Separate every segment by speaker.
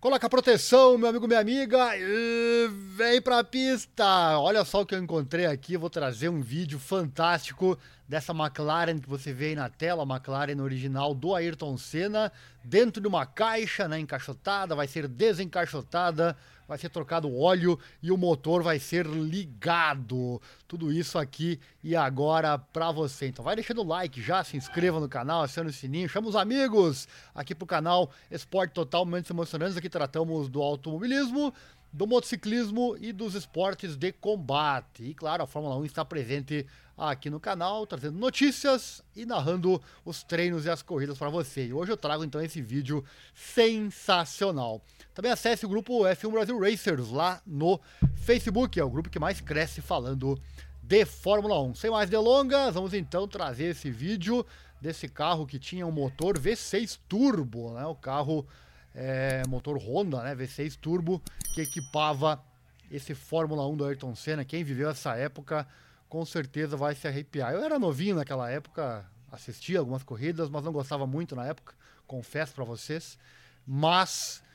Speaker 1: Coloca proteção, meu amigo, minha amiga, e vem pra pista! Olha só o que eu encontrei aqui, vou trazer um vídeo fantástico dessa McLaren que você vê aí na tela, a McLaren original do Ayrton Senna, dentro de uma caixa, né, encaixotada, vai ser desencaixotada, vai ser trocado óleo e o motor vai ser ligado. Tudo isso aqui e agora para você. Então vai deixando o like já, se inscreva no canal, acione o sininho, chama os amigos aqui pro canal Esporte Total Momentos Emocionantes. Aqui tratamos do automobilismo, do motociclismo e dos esportes de combate. E claro, a Fórmula 1 está presente aqui no canal, trazendo notícias e narrando os treinos e as corridas para você. E hoje eu trago então esse vídeo sensacional. Também acesse o grupo F1 Brasil Racers lá no Facebook, é o grupo que mais cresce falando de Fórmula 1. Sem mais delongas, vamos então trazer esse vídeo desse carro que tinha um motor V6 turbo, né? O carro é, motor Honda, né? V6 turbo que equipava esse Fórmula 1 do Ayrton Senna. Quem viveu essa época com certeza vai se arrepiar. Eu era novinho naquela época, assistia algumas corridas, mas não gostava muito na época, confesso para vocês. Mas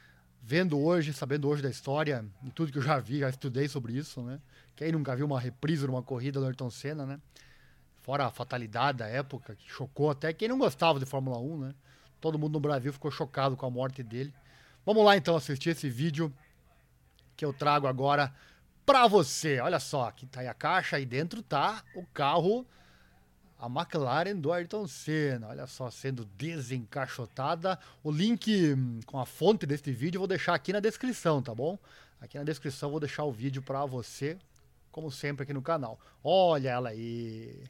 Speaker 1: vendo hoje, sabendo hoje da história e tudo que eu já vi, já estudei sobre isso, né? Quem nunca viu uma reprise de uma corrida do Ayrton Senna, né? Fora a fatalidade da época, que chocou até quem não gostava de Fórmula 1, né? Todo mundo no Brasil ficou chocado com a morte dele. Vamos lá então assistir esse vídeo que eu trago agora para você. Olha só, aqui tá aí a caixa, aí dentro tá o carro, a McLaren do Ayrton Senna. Olha só, sendo desencaixotada. O link hum, com a fonte deste vídeo eu vou deixar aqui na descrição, tá bom? Aqui na descrição eu vou deixar o vídeo para você, como sempre aqui no canal. Olha ela aí.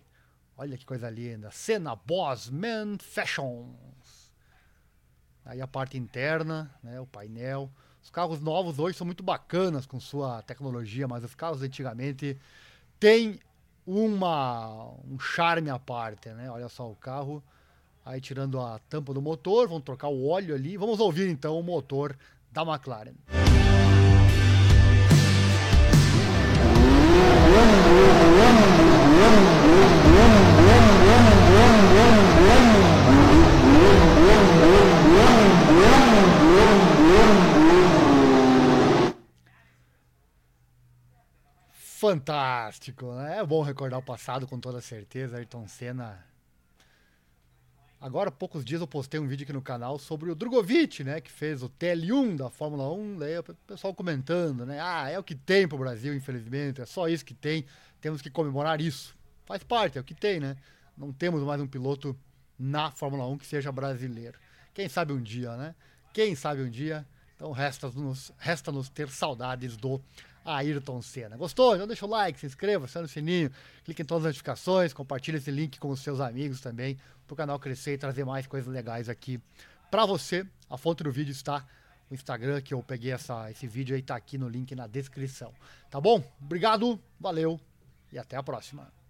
Speaker 1: Olha que coisa linda. Senna Boss Man Fashions. Aí a parte interna, né, o painel. Os carros novos hoje são muito bacanas com sua tecnologia, mas os carros antigamente têm uma, um charme à parte, né? Olha só o carro, aí tirando a tampa do motor, vamos trocar o óleo ali. Vamos ouvir então o motor da McLaren. Fantástico, né? É bom recordar o passado com toda certeza. Ayrton Senna. Agora, há poucos dias eu postei um vídeo aqui no canal sobre o Drogovic, né? Que fez o TL1 da Fórmula 1. Daí o pessoal comentando, né? Ah, é o que tem pro Brasil, infelizmente. É só isso que tem. Temos que comemorar isso. Faz parte, é o que tem, né? Não temos mais um piloto na Fórmula 1 que seja brasileiro. Quem sabe um dia, né? Quem sabe um dia. Então resta-nos resta -nos ter saudades do Ayrton Senna. Gostou? Então deixa o like, se inscreva, aciona o sininho, clique em todas as notificações, compartilhe esse link com os seus amigos também, para o canal crescer e trazer mais coisas legais aqui para você. A fonte do vídeo está no Instagram, que eu peguei essa, esse vídeo aí, tá aqui no link na descrição. Tá bom? Obrigado, valeu e até a próxima.